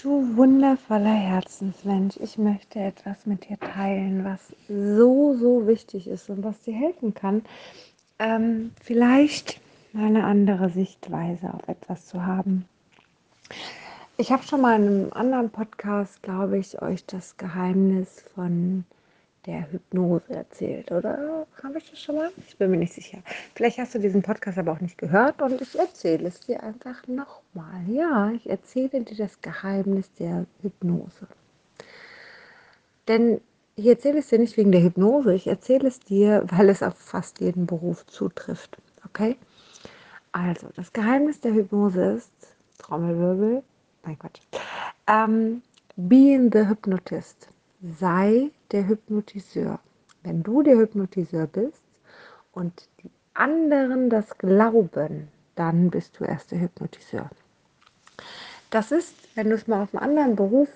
Du wundervoller Herzensmensch, ich möchte etwas mit dir teilen, was so, so wichtig ist und was dir helfen kann, ähm, vielleicht eine andere Sichtweise auf etwas zu haben. Ich habe schon mal in einem anderen Podcast, glaube ich, euch das Geheimnis von der Hypnose erzählt, oder? Habe ich das schon mal? Ich bin mir nicht sicher. Vielleicht hast du diesen Podcast aber auch nicht gehört und ich erzähle es dir einfach nochmal. Ja, ich erzähle dir das Geheimnis der Hypnose. Denn ich erzähle es dir nicht wegen der Hypnose, ich erzähle es dir, weil es auf fast jeden Beruf zutrifft. Okay? Also, das Geheimnis der Hypnose ist, Trommelwirbel, nein Quatsch, ähm, being the hypnotist sei der Hypnotiseur. Wenn du der Hypnotiseur bist und die anderen das glauben, dann bist du erst der Hypnotiseur. Das ist, wenn du es mal auf einen anderen Beruf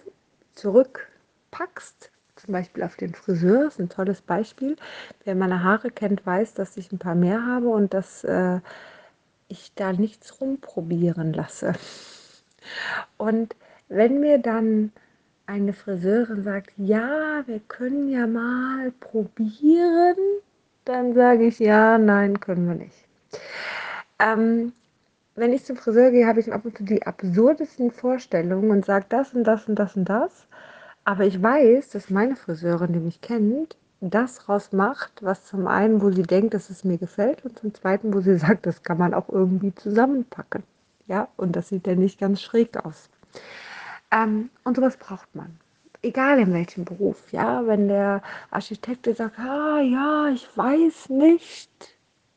zurückpackst, zum Beispiel auf den Friseur, ist ein tolles Beispiel. Wer meine Haare kennt, weiß, dass ich ein paar mehr habe und dass äh, ich da nichts rumprobieren lasse. Und wenn mir dann eine Friseurin sagt, ja, wir können ja mal probieren, dann sage ich ja, nein, können wir nicht. Ähm, wenn ich zum Friseur gehe, habe ich ab und zu die absurdesten Vorstellungen und sage das und das und das und das. Aber ich weiß, dass meine Friseurin, die mich kennt, das rausmacht, was zum einen, wo sie denkt, dass es mir gefällt und zum zweiten, wo sie sagt, das kann man auch irgendwie zusammenpacken. Ja, und das sieht ja nicht ganz schräg aus. Ähm, und sowas braucht man. Egal in welchem Beruf, ja. Wenn der Architekt sagt, ah ja, ich weiß nicht,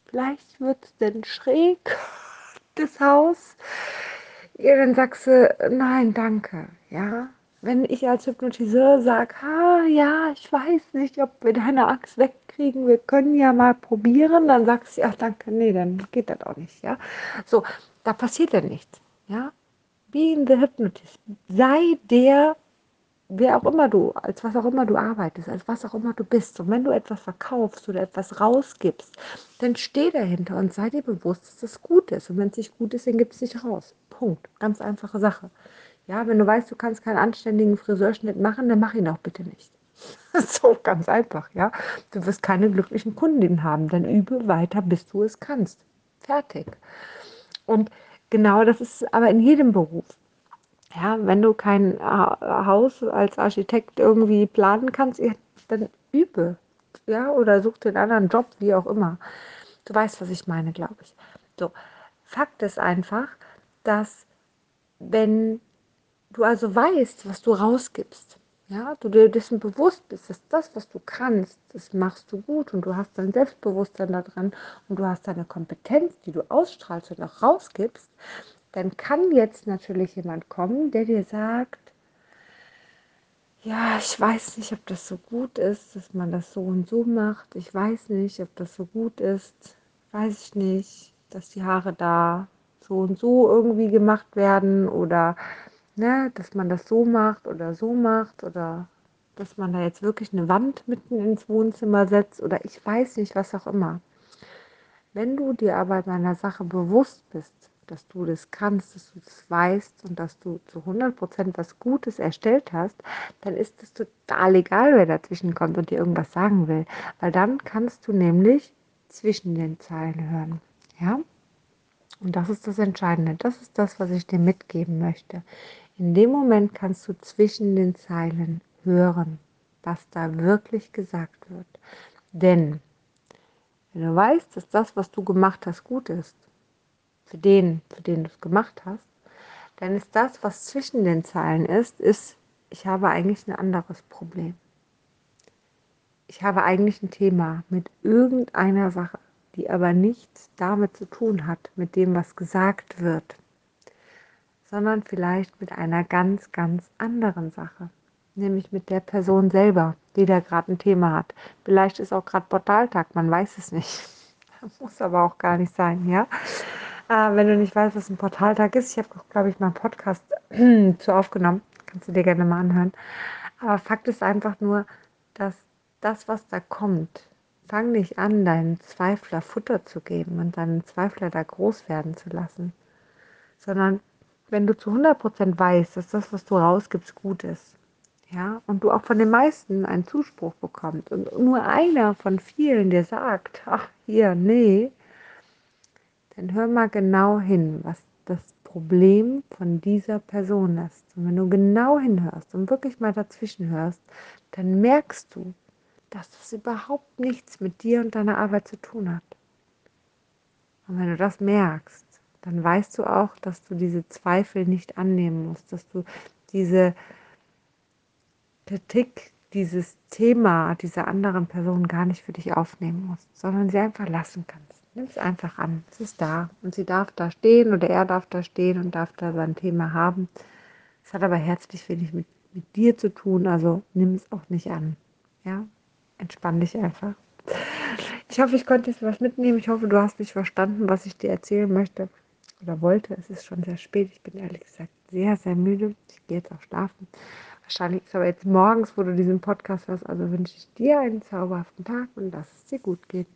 vielleicht wird es denn schräg, das Haus. Ja, dann sagst du, nein, danke, ja. Wenn ich als Hypnotiseur sage, ah ja, ich weiß nicht, ob wir deine Angst wegkriegen, wir können ja mal probieren, dann sagst du, ach danke, nee, dann geht das auch nicht, ja. So, da passiert ja nichts, ja being the hypnotist. Sei der, wer auch immer du, als was auch immer du arbeitest, als was auch immer du bist. Und wenn du etwas verkaufst oder etwas rausgibst, dann steh dahinter und sei dir bewusst, dass das gut ist. Und wenn es nicht gut ist, dann gib es nicht raus. Punkt. Ganz einfache Sache. Ja, wenn du weißt, du kannst keinen anständigen Friseurschnitt machen, dann mach ihn auch bitte nicht. so ganz einfach, ja. Du wirst keine glücklichen Kundinnen haben, dann übe weiter, bis du es kannst. Fertig. Und Genau, das ist aber in jedem Beruf. Ja, wenn du kein Haus als Architekt irgendwie planen kannst, dann übe. Ja, oder such einen anderen Job, wie auch immer. Du weißt, was ich meine, glaube ich. So, Fakt ist einfach, dass wenn du also weißt, was du rausgibst, ja, du dir dessen bewusst bist, dass das, was du kannst, das machst du gut und du hast dein Selbstbewusstsein da dran und du hast deine Kompetenz, die du ausstrahlst und auch rausgibst, dann kann jetzt natürlich jemand kommen, der dir sagt, ja, ich weiß nicht, ob das so gut ist, dass man das so und so macht. Ich weiß nicht, ob das so gut ist. Weiß ich nicht, dass die Haare da so und so irgendwie gemacht werden oder ne, dass man das so macht oder so macht oder dass man da jetzt wirklich eine Wand mitten ins Wohnzimmer setzt oder ich weiß nicht, was auch immer. Wenn du dir aber deiner Sache bewusst bist, dass du das kannst, dass du das weißt und dass du zu 100% was Gutes erstellt hast, dann ist es total egal, wer dazwischen kommt und dir irgendwas sagen will, weil dann kannst du nämlich zwischen den Zeilen hören. Ja? Und das ist das Entscheidende. Das ist das, was ich dir mitgeben möchte. In dem Moment kannst du zwischen den Zeilen hören, was da wirklich gesagt wird. Denn wenn du weißt, dass das, was du gemacht hast, gut ist, für den, für den du es gemacht hast, dann ist das, was zwischen den Zeilen ist, ist, ich habe eigentlich ein anderes Problem. Ich habe eigentlich ein Thema mit irgendeiner Sache, die aber nichts damit zu tun hat, mit dem, was gesagt wird sondern vielleicht mit einer ganz, ganz anderen Sache, nämlich mit der Person selber, die da gerade ein Thema hat. Vielleicht ist auch gerade Portaltag, man weiß es nicht. Muss aber auch gar nicht sein, ja. Äh, wenn du nicht weißt, was ein Portaltag ist, ich habe, glaube ich, mal einen Podcast zu aufgenommen, kannst du dir gerne mal anhören. Aber Fakt ist einfach nur, dass das, was da kommt, fang nicht an, deinen Zweifler Futter zu geben und deinen Zweifler da groß werden zu lassen, sondern wenn du zu 100% weißt, dass das, was du rausgibst, gut ist, ja, und du auch von den meisten einen Zuspruch bekommst und nur einer von vielen dir sagt, ach hier, nee, dann hör mal genau hin, was das Problem von dieser Person ist. Und wenn du genau hinhörst und wirklich mal dazwischen hörst, dann merkst du, dass das überhaupt nichts mit dir und deiner Arbeit zu tun hat. Und wenn du das merkst, dann weißt du auch, dass du diese Zweifel nicht annehmen musst, dass du diese Kritik, dieses Thema dieser anderen Person gar nicht für dich aufnehmen musst, sondern sie einfach lassen kannst. Nimm es einfach an. Es ist da und sie darf da stehen oder er darf da stehen und darf da sein Thema haben. Es hat aber herzlich wenig mit, mit dir zu tun, also nimm es auch nicht an. Ja, entspann dich einfach. Ich hoffe, ich konnte jetzt was mitnehmen. Ich hoffe, du hast mich verstanden, was ich dir erzählen möchte oder wollte. Es ist schon sehr spät. Ich bin ehrlich gesagt sehr, sehr müde. Ich gehe jetzt auch schlafen. Wahrscheinlich ist aber jetzt morgens, wo du diesen Podcast hörst. Also wünsche ich dir einen zauberhaften Tag und dass es dir gut geht.